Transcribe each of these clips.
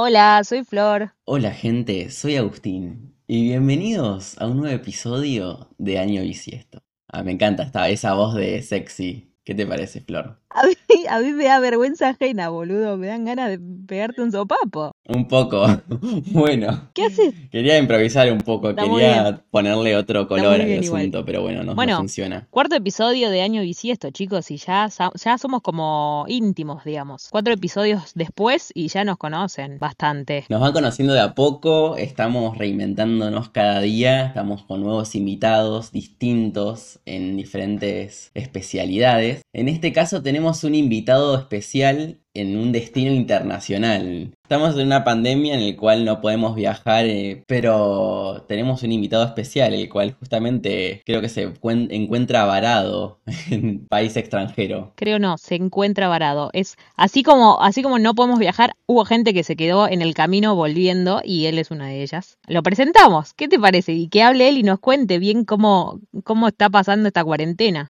Hola, soy Flor. Hola gente, soy Agustín y bienvenidos a un nuevo episodio de Año Bisiesto. Ah, me encanta esta, esa voz de sexy. ¿Qué te parece, Flor? A mí, a mí me da vergüenza ajena, boludo. Me dan ganas de pegarte un sopapo. Un poco. bueno. ¿Qué haces? Quería improvisar un poco, Está quería ponerle otro color al igual. asunto, pero bueno, no, no Bueno. funciona. Cuarto episodio de Año Bisiesto, chicos, y ya, ya somos como íntimos, digamos. Cuatro episodios después y ya nos conocen bastante. Nos van conociendo de a poco, estamos reinventándonos cada día, estamos con nuevos invitados distintos en diferentes especialidades. En este caso tenemos un invitado especial en un destino internacional. Estamos en una pandemia en la cual no podemos viajar, eh, pero tenemos un invitado especial, el cual justamente creo que se cuen- encuentra varado en país extranjero. Creo no, se encuentra varado. Es así como, así como no podemos viajar, hubo gente que se quedó en el camino volviendo y él es una de ellas. Lo presentamos, ¿qué te parece? Y que hable él y nos cuente bien cómo, cómo está pasando esta cuarentena.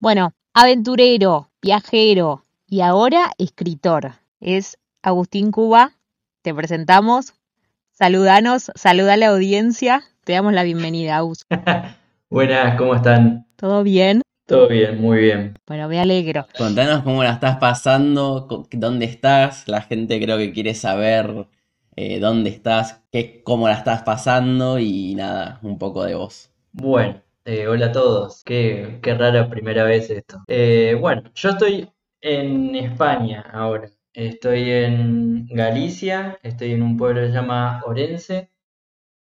Bueno, aventurero, viajero y ahora escritor. Es Agustín Cuba. Te presentamos. Saludanos, saluda a la audiencia. Te damos la bienvenida, Agus. Buenas, ¿cómo están? ¿Todo bien? Todo bien, muy bien. Bueno, me alegro. Contanos cómo la estás pasando, dónde estás. La gente creo que quiere saber eh, dónde estás, qué, cómo la estás pasando y nada, un poco de vos. Bueno, eh, hola a todos. Qué, rara primera vez esto. Eh, bueno, yo estoy en España ahora. Estoy en Galicia, estoy en un pueblo que se llama Orense.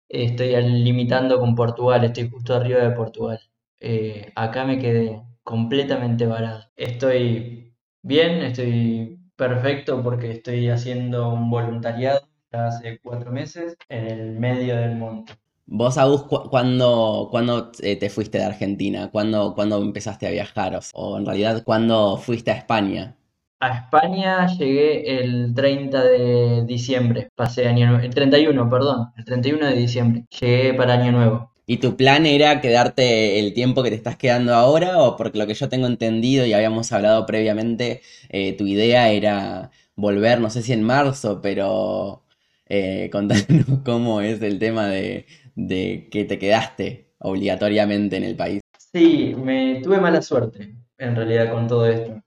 Estoy limitando con Portugal, estoy justo arriba de Portugal. Eh, acá me quedé completamente varado. Estoy bien, estoy perfecto porque estoy haciendo un voluntariado hace cuatro meses en el medio del monte. Vos, Agus, cu- ¿cuándo, cuándo, eh, te fuiste de Argentina? ¿Cuándo, cuándo empezaste a viajar? O, en realidad, ¿cuándo fuiste a España? A España llegué el 30 de diciembre, pasé año nuevo, el 31, perdón, el 31 de diciembre, llegué para año nuevo. ¿Y tu plan era quedarte el tiempo que te estás quedando ahora? ¿O porque lo que yo tengo entendido y habíamos hablado previamente, eh, tu idea era volver, no sé si en marzo, pero eh, contanos cómo es el tema de, de que te quedaste obligatoriamente en el país. Sí, me tuve mala suerte, en realidad, con todo esto.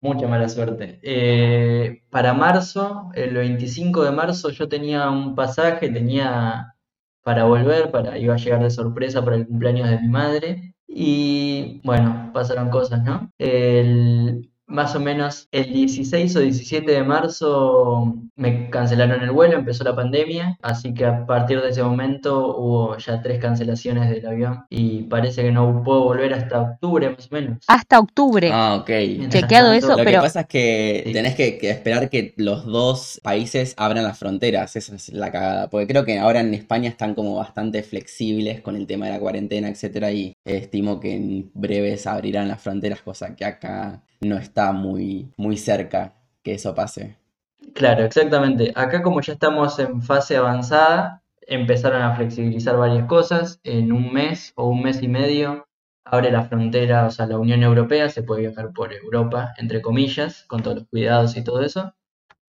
Mucha mala suerte. Eh, para marzo, el 25 de marzo, yo tenía un pasaje, tenía para volver, para, iba a llegar de sorpresa para el cumpleaños de mi madre. Y bueno, pasaron cosas, ¿no? El, más o menos el 16 o 17 de marzo me cancelaron el vuelo, empezó la pandemia, así que a partir de ese momento hubo ya tres cancelaciones del avión y parece que no puedo volver hasta octubre más o menos. Hasta octubre. Ah, ok. Mientras Chequeado tanto, eso, Lo que pasa es que Sí. tenés que, que esperar que los dos países abran las fronteras, esa es la cagada, porque creo que ahora en España están como bastante flexibles con el tema de la cuarentena, etcétera, y estimo que en breves abrirán las fronteras, cosa que acá no está muy, muy cerca que eso pase. Claro, exactamente. Acá como ya estamos en fase avanzada, empezaron a flexibilizar varias cosas. En un mes o un mes y medio abre la frontera, o sea, la Unión Europea, se puede viajar por Europa, entre comillas, con todos los cuidados y todo eso.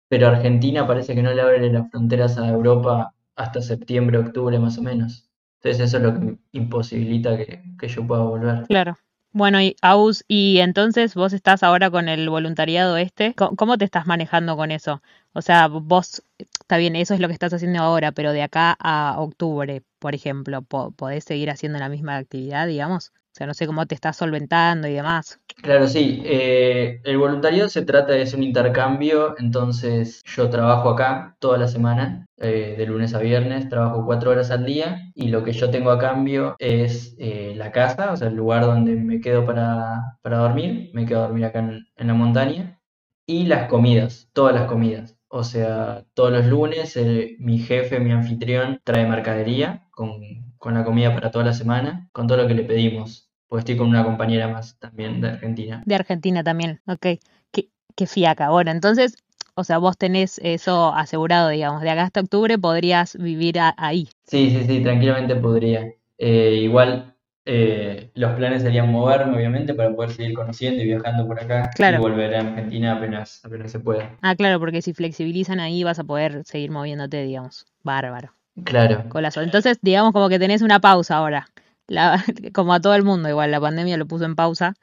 Pero Argentina parece que no le abre las fronteras a Europa hasta septiembre, octubre más o menos. Entonces eso es lo que imposibilita que, que yo pueda volver. Claro. Bueno, y Aus, y entonces vos estás ahora con el voluntariado este, ¿Cómo, cómo te estás manejando con eso? O sea, vos, está bien, eso es lo que estás haciendo ahora, pero de acá a octubre, por ejemplo, po- ¿podés seguir haciendo la misma actividad, digamos? No sé cómo te estás solventando y demás. Claro, sí. eh, el voluntariado se trata de un intercambio, entonces yo trabajo acá toda la semana, eh, de lunes a viernes, trabajo cuatro horas al día y lo que yo tengo a cambio es eh, la casa, o sea, el lugar donde me quedo para, para dormir, me quedo a dormir acá en, la montaña y las comidas, todas las comidas. O sea, todos los lunes mi jefe, mi anfitrión, trae mercadería con, con la comida para toda la semana, con todo lo que le pedimos. Porque estoy con una compañera más también de Argentina. De Argentina también, ok. Qué, qué fiaca. Bueno, entonces, o sea, vos tenés eso asegurado, digamos, de acá hasta octubre podrías vivir a- ahí. Sí, sí, sí, tranquilamente podría. Eh, igual Eh, los planes serían moverme, obviamente, para poder seguir conociendo y viajando por acá Claro. y volver a Argentina apenas, apenas se pueda. Ah, claro, porque si flexibilizan ahí vas a poder seguir moviéndote, digamos. Bárbaro. Claro. Entonces, digamos como que tenés una pausa ahora. Como a todo el mundo, igual la pandemia lo puso en pausa.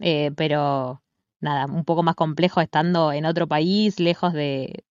eh, pero nada, un poco más complejo estando en otro país, lejos de,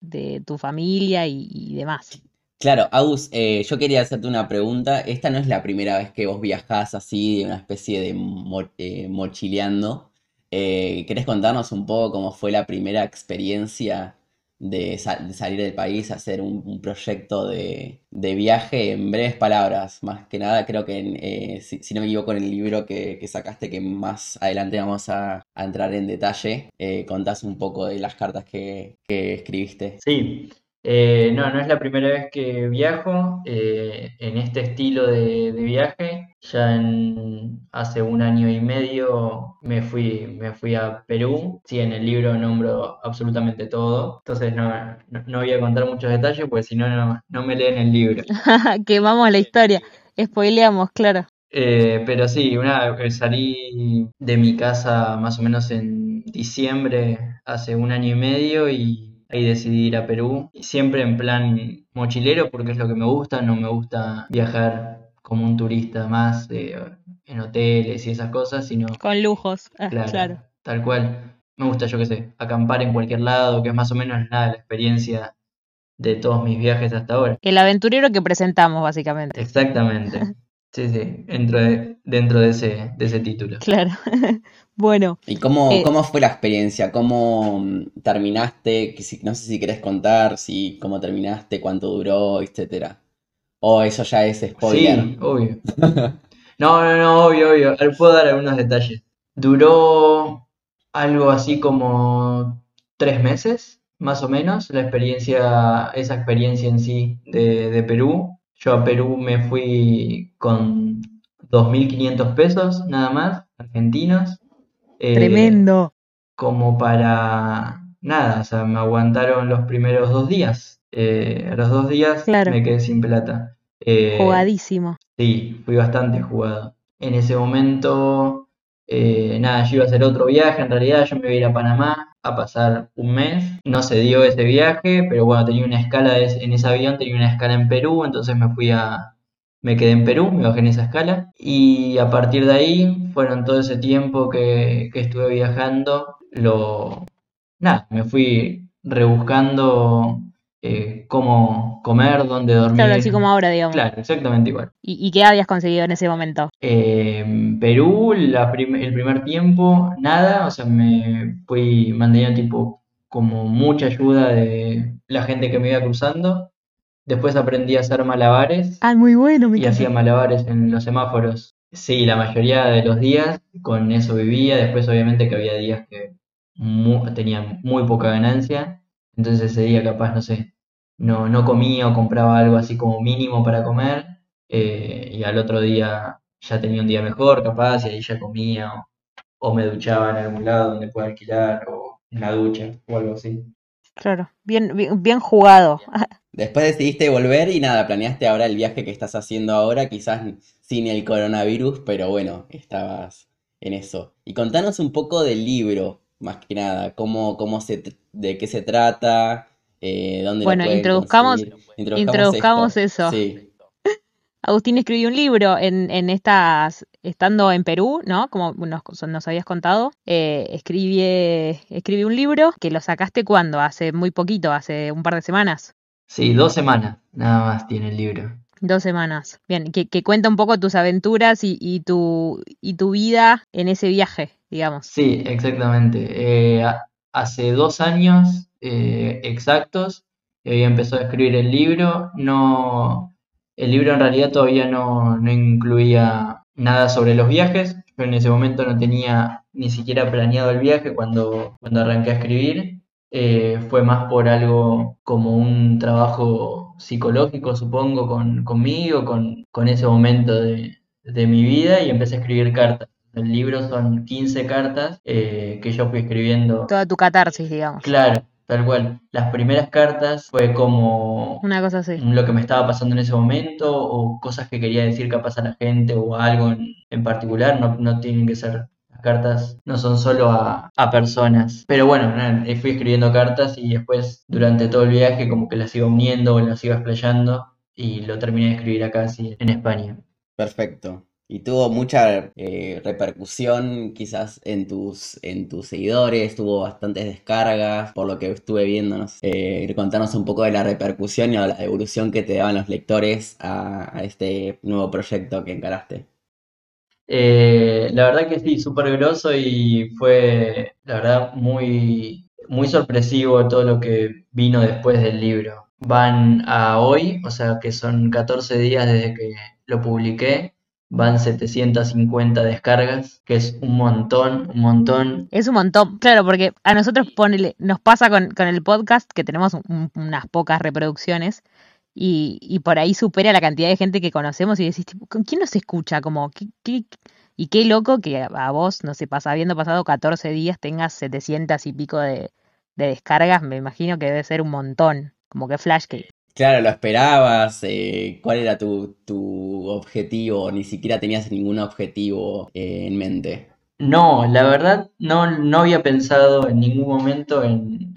tu familia y, y demás. Claro, Agus, eh, yo quería hacerte una pregunta. Esta no es la primera vez que vos viajás así, de una especie de mo- eh, mochileando. Eh, ¿querés contarnos un poco cómo fue la primera experiencia de, sa- de salir del país, hacer un, un proyecto de, de viaje en breves palabras? Más que nada, creo que, en, eh, si, si no me equivoco, en el libro que, que sacaste, que más adelante vamos a, a entrar en detalle, eh, contás un poco de las cartas que, que escribiste. sí. Eh, no, no es la primera vez que viajo eh, en este estilo de, de viaje. Ya en, hace un año y medio me fui, me fui a Perú. Sí, en el libro nombro absolutamente todo. Entonces no, no, no voy a contar muchos detalles porque si no, no, no me leen el libro. Quemamos la historia. Spoileamos, claro. Eh, pero sí, una, salí de mi casa más o menos en diciembre, hace un año y medio, y ahí decidí ir a Perú. Siempre en plan mochilero, porque es lo que me gusta, no me gusta viajar como un turista más eh, en hoteles y esas cosas, sino, Con lujos. Ah, claro, claro. tal cual. Me gusta, yo qué sé, acampar en cualquier lado, que es más o menos nada la experiencia de todos mis viajes hasta ahora. El aventurero que presentamos, básicamente. Exactamente. Sí, sí, dentro de, dentro de ese, de ese título. Claro. Bueno, ¿Y cómo, eh, cómo fue la experiencia? ¿Cómo mm, terminaste? Que si- no sé si querés contar, si cómo terminaste, cuánto duró, etcétera. O eso ya es spoiler. Sí, obvio. No, no, no, obvio, obvio. Puedo dar algunos detalles. Duró algo así como tres meses, más o menos, la experiencia, esa experiencia en sí de, de Perú. Yo a Perú me fui con 2.500 pesos nada más, argentinos. Eh, tremendo. como para nada, o sea, me aguantaron los primeros dos días. Eh, a los dos días Claro. me quedé sin plata. Eh, Jugadísimo. sí, fui bastante jugado. En ese momento, nada, yo iba a hacer otro viaje, en realidad yo me iba a ir a Panamá a pasar un mes. No se dio ese viaje, pero bueno, tenía una escala en ese avión, tenía una escala en Perú, entonces me fui a, me quedé en Perú, me bajé en esa escala y a partir de ahí fueron todo ese tiempo que, que estuve viajando, lo, nada, me fui rebuscando eh, cómo comer, dónde Claro, dormir. así como ahora, digamos. Claro, exactamente igual. ¿Y, y qué habías conseguido en ese momento? Eh, en Perú, la prim- el primer tiempo, nada, o sea, me fui manteniendo tipo como mucha ayuda de la gente que me iba cruzando. Después aprendí a hacer malabares Ah, muy bueno, me y hacía malabares en los semáforos. Sí, la mayoría de los días con eso vivía. Después, obviamente, que había días que mu- tenía muy poca ganancia. Entonces, ese día, capaz, no sé, no, no comía o compraba algo así como mínimo para comer. eh, y al otro día ya tenía un día mejor, capaz, y ahí ya comía o, o me duchaba en algún lado donde pueda alquilar o en la ducha o algo así. Claro, bien, bien, bien jugado. Después decidiste volver y nada, planeaste ahora el viaje que estás haciendo ahora, quizás sin el coronavirus, pero bueno, estabas en eso. Y contanos un poco del libro, más que nada, cómo, cómo se, de qué se trata, eh, dónde lo Bueno, pueden introduzcamos. Introduzcamos introduzcamos eso. Sí, Agustín escribió un libro en, en estas, estando en Perú, ¿no? Como nos, nos habías contado, eh, escribí, escribí un libro que lo sacaste cuando, hace muy poquito, hace un par de semanas, Sí, dos semanas nada más tiene el libro. dos semanas. Bien, que, que cuenta un poco tus aventuras y, y tu, y tu vida en ese viaje, digamos. Sí, exactamente. Eh, ha- hace dos años eh, exactos había empezado a escribir el libro. No, el libro en realidad todavía no, no incluía nada sobre los viajes. Yo en ese momento no tenía ni siquiera planeado el viaje cuando, cuando arranqué a escribir. Eh, fue más por algo como un trabajo psicológico, supongo, con, conmigo, con, con ese momento de, de mi vida y empecé a escribir cartas. El libro son 15 cartas eh, que yo fui escribiendo. Toda tu catarsis, digamos. Claro, tal cual. Las primeras cartas fue como Una cosa así. lo que me estaba pasando en ese momento o cosas que quería decir capaz a la gente o algo en, en particular, no, no tienen que ser, cartas no son solo a, personas. Pero bueno, fui escribiendo cartas y después durante todo el viaje como que las iba uniendo o las iba explayando y lo terminé de escribir acá así en España. Perfecto. Y tuvo mucha eh, repercusión quizás en tus, en tus seguidores, tuvo bastantes descargas, por lo que estuve viéndonos. Eh, contanos un poco de la repercusión y la evolución que te daban los lectores a, a este nuevo proyecto que encaraste. Eh, la verdad que sí, súper groso y fue, la verdad, muy, muy sorpresivo todo lo que vino después del libro. Van a hoy, o sea que son 14 días desde que lo publiqué, van 750 descargas, que es un montón, un montón. Es un montón, claro, porque a nosotros ponele, nos pasa con, con el podcast que tenemos un- unas pocas reproducciones y, y por ahí supera la cantidad de gente que conocemos y decís, ¿con quién nos escucha? Como, ¿qué, qué- y qué loco que a a vos, no sé, pasa, habiendo pasado 14 días tengas 700 y pico de, de descargas, me imagino que debe ser un montón, como que flash que... Claro, ¿lo esperabas? Eh, ¿cuál era tu, tu objetivo? Ni siquiera tenías ningún objetivo eh, en mente. No, la verdad no, no había pensado en ningún momento en,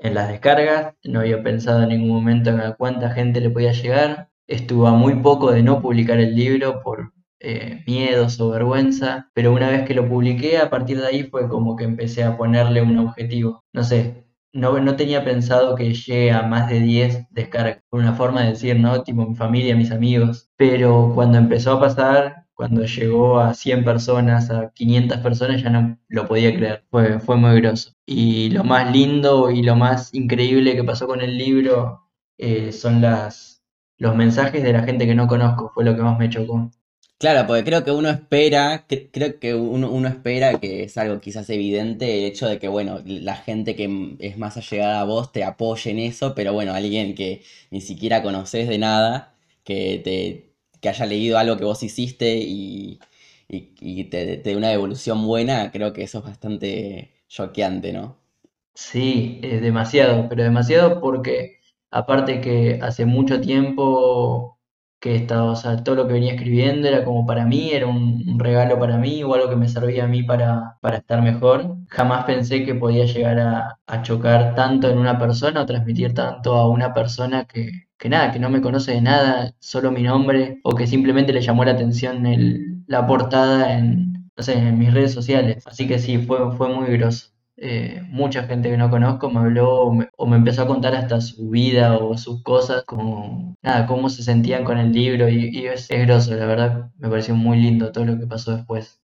en las descargas, no había pensado en ningún momento en a cuánta gente le podía llegar. Estuvo a muy poco de no publicar el libro por eh, miedos o vergüenza, pero una vez que lo publiqué, a partir de ahí fue como que empecé a ponerle un objetivo. No sé, no, no tenía pensado que llegue a más de 10 descargas, por una forma de decir, ¿no? Tipo mi familia, mis amigos. Pero cuando empezó a pasar, cuando llegó a 100 personas, a 500 personas, ya no lo podía creer. Fue, fue muy groso. Y lo más lindo y lo más increíble que pasó con el libro eh, son las, los mensajes de la gente que no conozco, fue lo que más me chocó. Claro, porque creo que uno espera, cre- creo que uno, uno espera que es algo quizás evidente el hecho de que, bueno, la gente que es más allegada a vos te apoye en eso, pero bueno, alguien que ni siquiera conoces de nada, que te, que haya leído algo que vos hiciste y, y, te, te dé una devolución buena, creo que eso es bastante choqueante, ¿no? Sí, demasiado, pero demasiado porque aparte que hace mucho tiempo que he estado, o sea, todo lo que venía escribiendo era como para mí, era un, regalo para mí o algo que me servía a mí para, para estar mejor. Jamás pensé que podía llegar a, a chocar tanto en una persona o transmitir tanto a una persona que, que nada, que no me conoce de nada, solo mi nombre, o que simplemente le llamó la atención el, la portada en, no sé, en mis redes sociales. Así que sí, fue, fue muy groso eh, mucha gente que no conozco me habló o me, o me empezó a contar hasta su vida o sus cosas, como nada, cómo se sentían con el libro y, es, es groso, la verdad me pareció muy lindo todo lo que pasó después.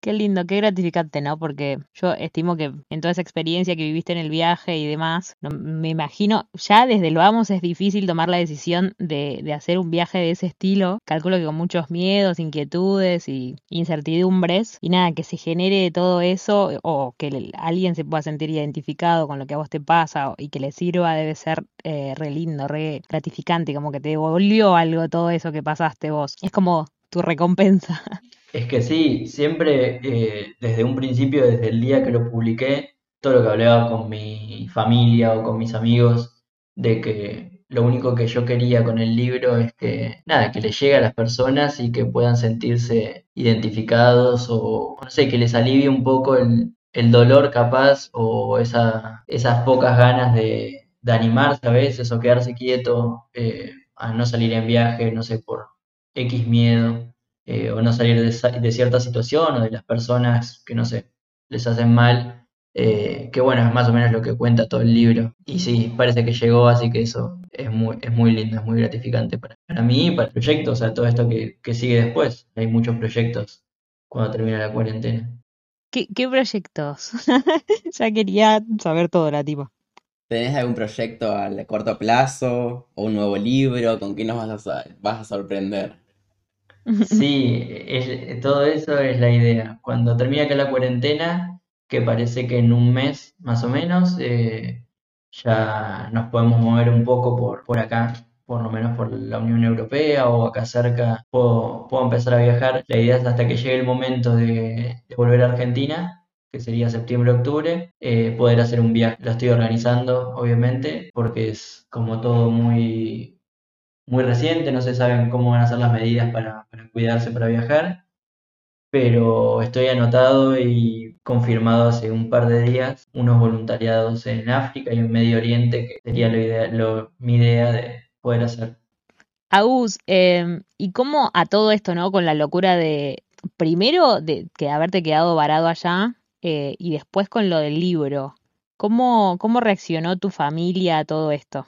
Qué lindo, qué gratificante, ¿no? Porque yo estimo que en toda esa experiencia que viviste en el viaje y demás, no- me imagino, ya desde lo vamos es difícil tomar la decisión de, de hacer un viaje de ese estilo. Calculo que con muchos miedos, inquietudes y incertidumbres. Y nada, que se genere todo eso o que alguien se pueda sentir identificado con lo que a vos te pasa y que le sirva debe ser eh, re lindo, re gratificante, como que te devolvió algo todo eso que pasaste vos. Es como tu recompensa. Es que sí, siempre eh, desde un principio, desde el día que lo publiqué, todo lo que hablaba con mi familia o con mis amigos, de que lo único que yo quería con el libro es que, nada, que le llegue a las personas y que puedan sentirse identificados o, no sé, que les alivie un poco el, dolor capaz o esa, esas pocas ganas de, de animarse a veces o quedarse quieto eh, a no salir en viaje, no sé, por X miedo eh, o no salir de, esa- de cierta situación o de las personas que no sé, les hacen mal, eh, que bueno, es más o menos lo que cuenta todo el libro. Y sí, parece que llegó, así que eso es muy, es muy lindo, es muy gratificante para, para mí y para el proyecto, o sea, todo esto que, que sigue después. Hay muchos proyectos cuando termina la cuarentena. ¿Qué, qué proyectos? Ya quería saber todo, la tipa. ¿Tenés algún proyecto a corto plazo o un nuevo libro? ¿Con qué nos vas a, vas a sorprender? Sí, es- todo eso es la idea. Cuando termine acá la cuarentena, que parece que en un mes más o menos, eh, ya nos podemos mover un poco por, por acá, por lo menos por la Unión Europea o acá cerca, puedo, puedo empezar a viajar. La idea es hasta que llegue el momento de, de volver a Argentina, que sería septiembre-octubre, eh, poder hacer un viaje. Lo estoy organizando, obviamente, porque es como todo muy, muy reciente, no se saben cómo van a ser las medidas para, cuidarse para viajar, pero estoy anotado y confirmado hace un par de días unos voluntariados en África y en Medio Oriente, que sería lo lo, mi idea de poder hacer. Agus, em, ¿y cómo a todo esto, ¿no? Con la locura de, primero, de que haberte quedado varado allá eh, y después con lo del libro, ¿cómo, cómo reaccionó tu familia a todo esto?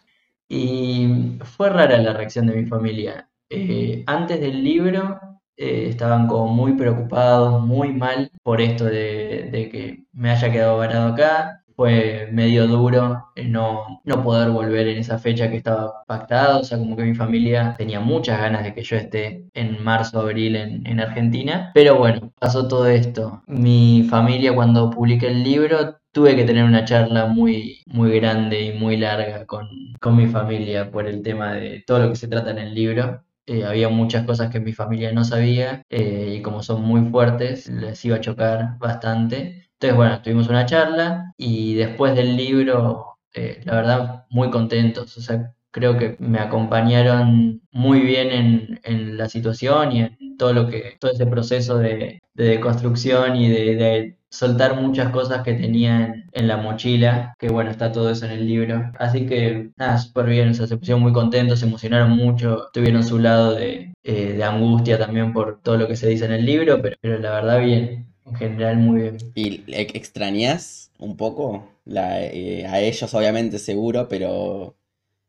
Y fue rara la reacción de mi familia. Eh, antes del libro eh, estaban como muy preocupados, muy mal por esto de, de que me haya quedado varado acá. Fue medio duro eh, no, no poder volver en esa fecha que estaba pactada, o sea, como que mi familia tenía muchas ganas de que yo esté en marzo, abril en, en Argentina, pero bueno, pasó todo esto. Mi familia cuando publiqué el libro tuve que tener una charla muy, muy grande y muy larga con, con mi familia por el tema de todo lo que se trata en el libro. Eh, había muchas cosas que mi familia no sabía eh, y como son muy fuertes les iba a chocar bastante. Entonces, bueno, tuvimos una charla y después del libro, eh, la verdad, muy contentos. O sea, creo que me acompañaron muy bien en, en la situación y en todo lo que, todo ese proceso de, de construcción y de soltar muchas cosas que tenía en, la mochila, que bueno, está todo eso en el libro. Así que nada, súper bien, o sea, se pusieron muy contentos, se emocionaron mucho, tuvieron su lado de, eh, de angustia también por todo lo que se dice en el libro, pero, pero la verdad bien, en general muy bien. ¿Y extrañas un poco? Eh, a ellos obviamente seguro, pero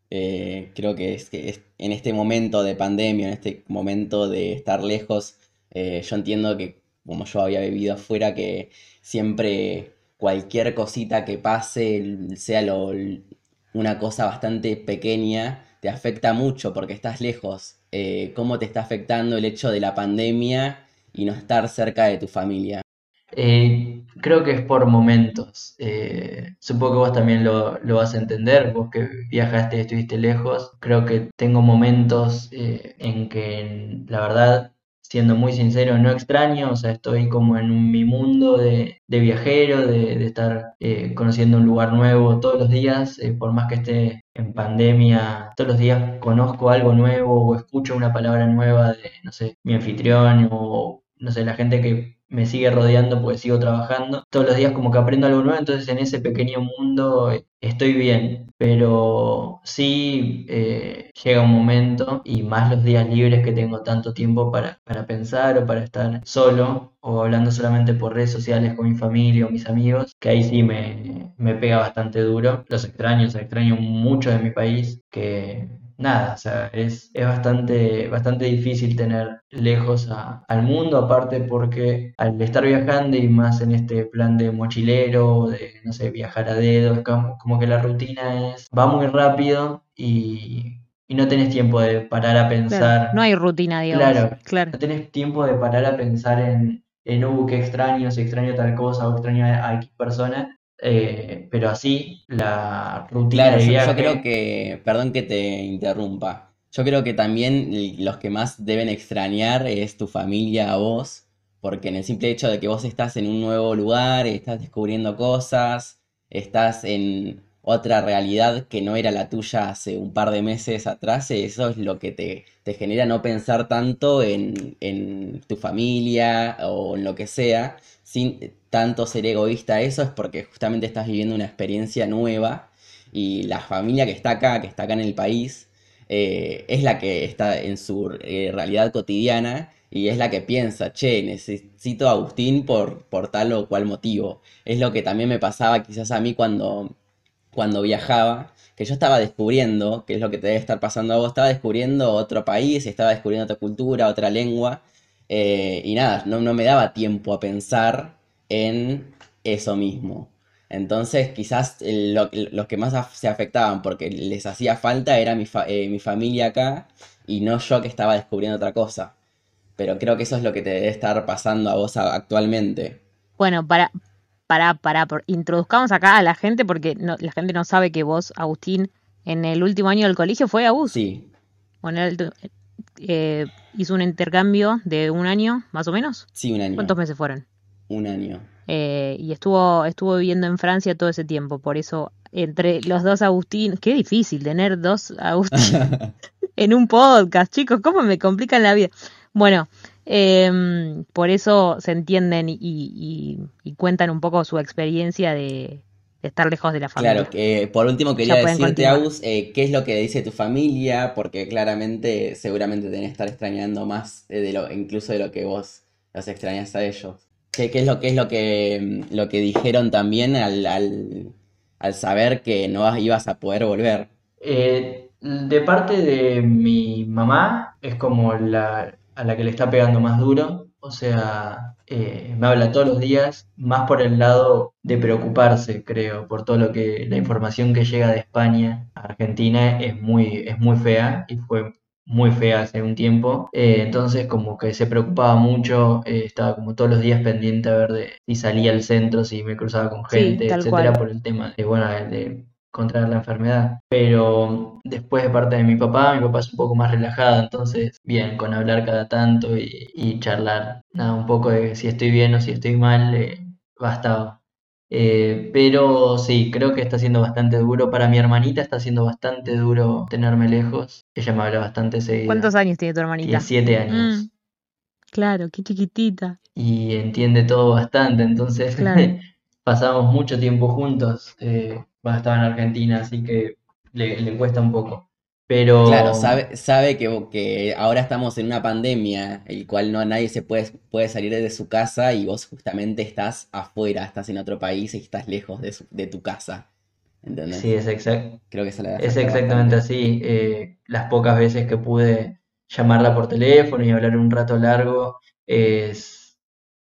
eh, creo que es que es, en este momento de pandemia, en este momento de estar lejos, yo entiendo que como yo había vivido afuera, que siempre cualquier cosita que pase, sea lo, una cosa bastante pequeña, te afecta mucho porque estás lejos. Eh, ¿Cómo te está afectando el hecho de la pandemia y no estar cerca de tu familia? Eh, creo que es por momentos. Eh, supongo que vos también lo, lo, vas a entender, vos que viajaste y estuviste lejos. Creo que tengo momentos en que, la verdad, siendo muy sincero, no extraño, o sea, estoy como en un, mi mundo de, de viajero, de, de estar eh, conociendo un lugar nuevo todos los días, eh, por más que esté en pandemia, todos los días conozco algo nuevo o escucho una palabra nueva de, no sé, mi anfitrión o, no sé, la gente que me sigue rodeando porque sigo trabajando. Todos los días como que aprendo algo nuevo, entonces en ese pequeño mundo estoy bien, pero sí eh, llega un momento y más los días libres que tengo tanto tiempo para, para pensar o para estar solo o hablando solamente por redes sociales con mi familia o mis amigos, que ahí sí me, me pega bastante duro. Los extraño, extraño mucho de mi país, que nada, o sea, es, es bastante, bastante difícil tener lejos al mundo, aparte porque al estar viajando y más en este plan de mochilero, de, no sé, viajar a dedo, es como, como que la rutina es, va muy rápido y, y no tenés tiempo de parar a pensar. Claro, no hay rutina, digamos. Claro, claro. no tenés tiempo de parar a pensar en, en uh, qué extraño, si extraño tal cosa o extraño a, a X persona. Eh, pero así, la rutina Claro, de yo, yo creo que, perdón que te interrumpa, yo creo que también los que más deben extrañar es tu familia a vos, porque en el simple hecho de que vos estás en un nuevo lugar, estás descubriendo cosas, estás en otra realidad que no era la tuya hace un par de meses atrás, eso es lo que te, te genera no pensar tanto en, en tu familia o en lo que sea, sin tanto ser egoísta. Eso, es porque justamente estás viviendo una experiencia nueva y la familia que está acá, que está acá en el país, eh, es la que está en su eh, realidad cotidiana y es la que piensa, che, necesito a Agustín por, por tal o cual motivo. Es lo que también me pasaba quizás a mí cuando, cuando viajaba, que yo estaba descubriendo, que es lo que te debe estar pasando a vos, estaba descubriendo otro país, estaba descubriendo otra cultura, otra lengua, eh, y nada, no, no me daba tiempo a pensar en eso mismo. Entonces, quizás lo, los que más se afectaban porque les hacía falta era mi, fa- eh, mi familia acá y no yo que estaba descubriendo otra cosa. Pero creo que eso es lo que te debe estar pasando a vos actualmente. Bueno, para, para, para, introduzcamos acá a la gente porque no, la gente no sabe que vos, Agustín, en el último año del colegio fue a bus. Sí, Bueno, eh, hizo un intercambio de un año, más o menos. sí, un año. ¿Cuántos meses fueron? Un año. eh, y estuvo, estuvo viviendo en Francia todo ese tiempo. Por eso, entre los dos Agustín, qué difícil tener dos Agustín en un podcast, chicos, ¿cómo me complican la vida? Bueno, em, por eso se entienden y, y- y cuentan un poco su experiencia de, de estar lejos de la familia. Claro, que por último quería decirte. Agus, eh, qué es lo que dice tu familia, porque claramente seguramente te deben estar extrañando más eh, de lo, incluso de lo que vos los extrañas a ellos. ¿Qué, qué es lo, qué es lo que, mm, lo que dijeron también al, al, al saber que no ibas a poder volver? Eh, de parte de mi mamá, es como la, a la que le está pegando más duro. O sea, eh, me habla todos los días, más por el lado de preocuparse, creo, por todo lo que, la información que llega de España a Argentina es muy, es muy fea y fue muy fea hace un tiempo. Eh, entonces, como que se preocupaba mucho, eh, estaba como todos los días pendiente a ver de si salía al centro, si me cruzaba con gente, etcétera, cual. por el tema de, bueno, de contraer la enfermedad. Pero después de parte de mi papá, mi papá es un poco más relajado, entonces bien, con hablar cada tanto y, y charlar, nada, un poco de si estoy bien o si estoy mal, eh, bastaba. Eh, pero sí, creo que está siendo bastante duro. Para mi hermanita está siendo bastante duro tenerme lejos. Ella me habla bastante seguido. ¿Cuántos años tiene tu Tiene hermanita? siete años Mm, claro, qué chiquitita. y entiende todo bastante, entonces Claro. pasamos mucho tiempo juntos. Eh, estaba en Argentina, así que le, le cuesta un poco. Pero Claro, sabe, sabe que, que ahora estamos en una pandemia, el cual no nadie se puede, puede salir de su casa y vos justamente estás afuera, estás en otro país y estás lejos de, su- de tu casa. ¿Entendés? sí, es exacto. Creo que le Es exactamente bastante. así. eh, las pocas veces que pude llamarla por teléfono y hablar un rato largo, es...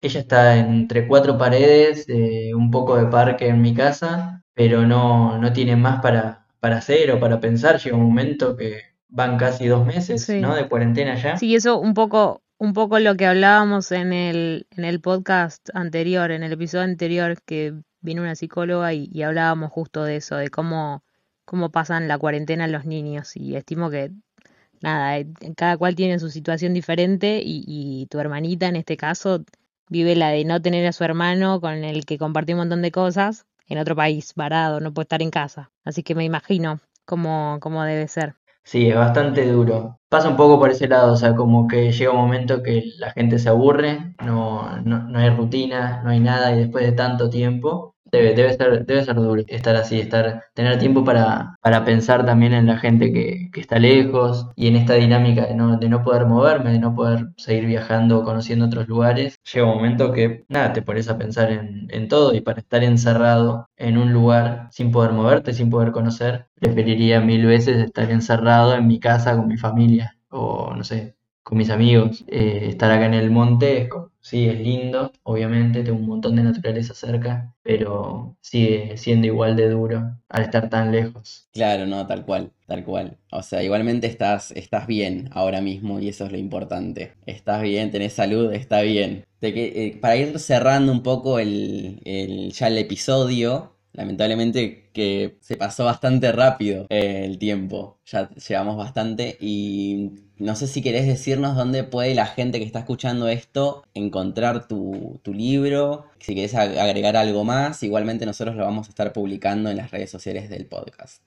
ella está entre cuatro paredes, eh, un poco de parque en mi casa, pero no, no tiene más para, para hacer o para pensar. Llega un momento que van casi dos meses, Sí. ¿no? De cuarentena ya. Sí, eso un poco, un poco lo que hablábamos en el, en el podcast anterior, en el episodio anterior, que vino una psicóloga y, y hablábamos justo de eso, de cómo, cómo pasan la cuarentena los niños. Y estimo que, nada, eh, cada cual tiene su situación diferente y, y tu hermanita en este caso vive la de no tener a su hermano con el que compartió un montón de cosas en otro país, varado, no puede estar en casa. Así que me imagino cómo, cómo debe ser. Sí, es bastante duro. Pasa un poco por ese lado, o sea, como que llega un momento que la gente se aburre, no, no, no hay rutina, no hay nada, y después de tanto tiempo, debe, debe ser, debe ser duro estar así, estar, tener tiempo para, para pensar también en la gente que, que está lejos y en esta dinámica de no, de no poder moverme, de no poder seguir viajando o conociendo otros lugares. Llega un momento que, nada, te pones a pensar en, en todo y para estar encerrado en un lugar sin poder moverte, sin poder conocer, preferiría mil veces estar encerrado en mi casa con mi familia o no sé, con mis amigos. Eh, estar acá en el monte es sí, es lindo, obviamente, tengo un montón de naturaleza cerca, pero sigue siendo igual de duro al estar tan lejos. Claro, no, tal cual, tal cual. O sea, igualmente estás, estás bien ahora mismo y eso es lo importante. Estás bien, tenés salud, está bien. Eh, para ir cerrando un poco el, el- ya el episodio, lamentablemente que se pasó bastante rápido eh, el tiempo. Ya llevamos bastante y no sé si querés decirnos dónde puede la gente que está escuchando esto encontrar tu, tu libro. Si querés ag- agregar algo más, igualmente nosotros lo vamos a estar publicando en las redes sociales del podcast.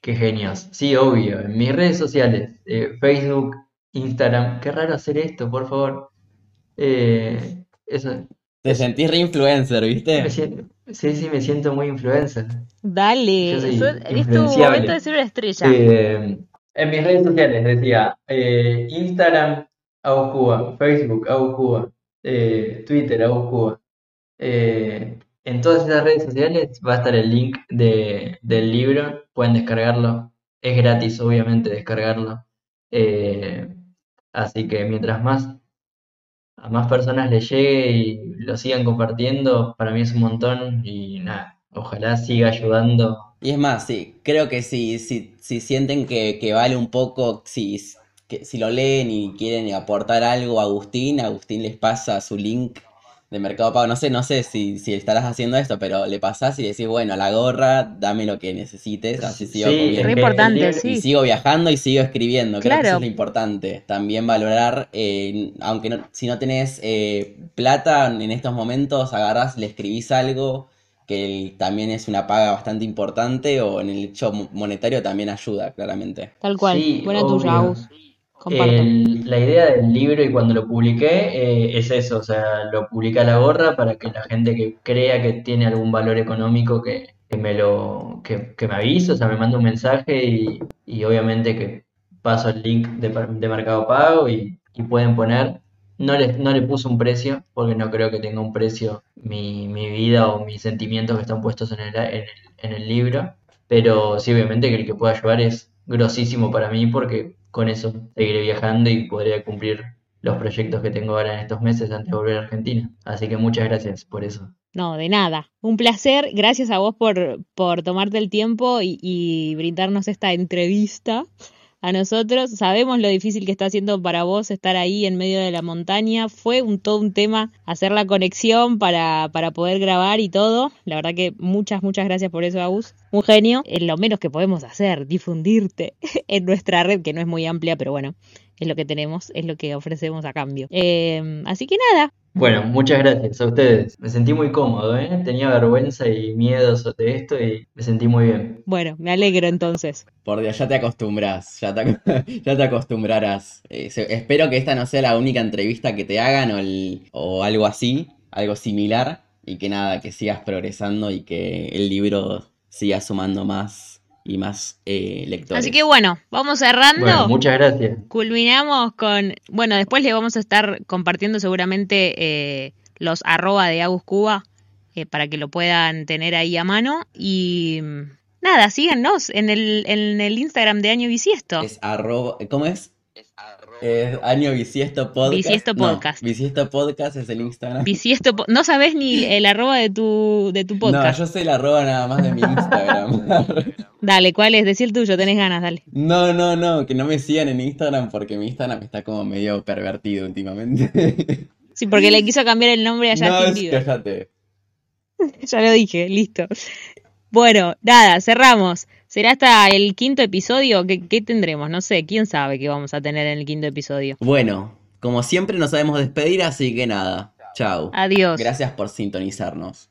Qué genios. Sí, obvio, en mis redes sociales, eh, Facebook, Instagram, qué raro hacer esto, por favor. Eh, eso, Te sentís re-influencer, me ¿viste? siento, sí, sí, me siento muy influencer. Dale, Yo soy so- es tu momento de ser una estrella. Eh, en mis redes sociales decía eh, Instagram, Agus Cuba, Facebook, Agus Cuba, eh, Twitter, Agus Cuba. Eh, en todas esas redes sociales va a estar el link de, del libro, pueden descargarlo. Es gratis, obviamente, descargarlo. Eh, así que mientras más a más personas le llegue y lo sigan compartiendo, para mí es un montón y nada, ojalá siga ayudando. Y es más, sí, creo que si, si, si sienten que, que vale un poco, si, que, si lo leen y quieren aportar algo a Agustín, Agustín les pasa su link de Mercado Pago. No sé, no sé si, si estarás haciendo esto, pero le pasás y decís, bueno, la gorra, dame lo que necesites, así sigo Sí, es importante. Y sigo viajando y sigo escribiendo. Creo que Claro. eso es lo importante. También valorar, eh, aunque no- si no tenés eh, plata en estos momentos, agarrás, le escribís algo que también es una paga bastante importante o en el hecho mo- monetario también ayuda, claramente. Tal cual. Sí, Buena tuya, obvio. Agus. La idea del libro y cuando lo publiqué eh, es eso, o sea, lo publiqué a la gorra para que la gente que crea que tiene algún valor económico que, me lo que, me avise, o sea, me manda un mensaje y, y obviamente que paso el link de, de Mercado Pago y, y pueden poner. No le, no le puse un precio porque no creo que tenga un precio mi, mi vida o mis sentimientos que están puestos en el, en el, en el libro. Pero sí, obviamente que el que pueda ayudar es grosísimo para mí porque con eso seguiré viajando y podré cumplir los proyectos que tengo ahora en estos meses antes de volver a Argentina. Así que muchas gracias por eso. No, de nada. Un placer. Gracias a vos por, por tomarte el tiempo y, y brindarnos esta entrevista a nosotros. Sabemos lo difícil que está haciendo para vos estar ahí en medio de la montaña. Fue un, todo un tema hacer la conexión para, para poder grabar y todo. La verdad que muchas, muchas gracias por eso, Agus. Un genio. Es lo menos que podemos hacer, difundirte en nuestra red, que no es muy amplia, pero bueno, es lo que tenemos, es lo que ofrecemos a cambio. Eh, así que nada, Bueno, muchas gracias a ustedes. Me sentí muy cómodo, ¿eh? Tenía vergüenza y miedo sobre esto y me sentí muy bien. bueno, me alegro entonces. Por Dios, ya te acostumbras, ya te, ya te acostumbrarás. Eh, se- espero que esta no sea la única entrevista que te hagan o, el- o algo así, algo similar, y que nada, que sigas progresando y que el libro siga sumando más y más eh, lectores. Así que bueno, vamos cerrando. Bueno, muchas gracias. Culminamos con, bueno, después le vamos a estar compartiendo seguramente eh, los arroba de Agus Cuba eh, para que lo puedan tener ahí a mano. Y mm, nada, síganos en el, en el Instagram de Año Bisiesto. Es arroba, ¿cómo es? Es año bisiesto podcast. Bisiesto No, podcast. bisiesto podcast es el Instagram. Bisiesto, no sabes ni el arroba de tu, de tu No, podcast. yo sé el arroba nada más de mi Instagram. Dale, ¿cuál es? Decí el tuyo, tenés ganas, dale. No, no, no, que no me sigan en Instagram porque mi Instagram está como medio pervertido últimamente. Sí, porque le quiso cambiar el nombre a No, es- cállate. Ya lo dije, listo. Bueno, nada, cerramos. ¿Será hasta el quinto episodio? ¿Qué, qué tendremos? No sé, quién sabe qué vamos a tener en el quinto episodio. Bueno, como siempre nos sabemos despedir, así que nada. Chau. Adiós. Gracias por sintonizarnos.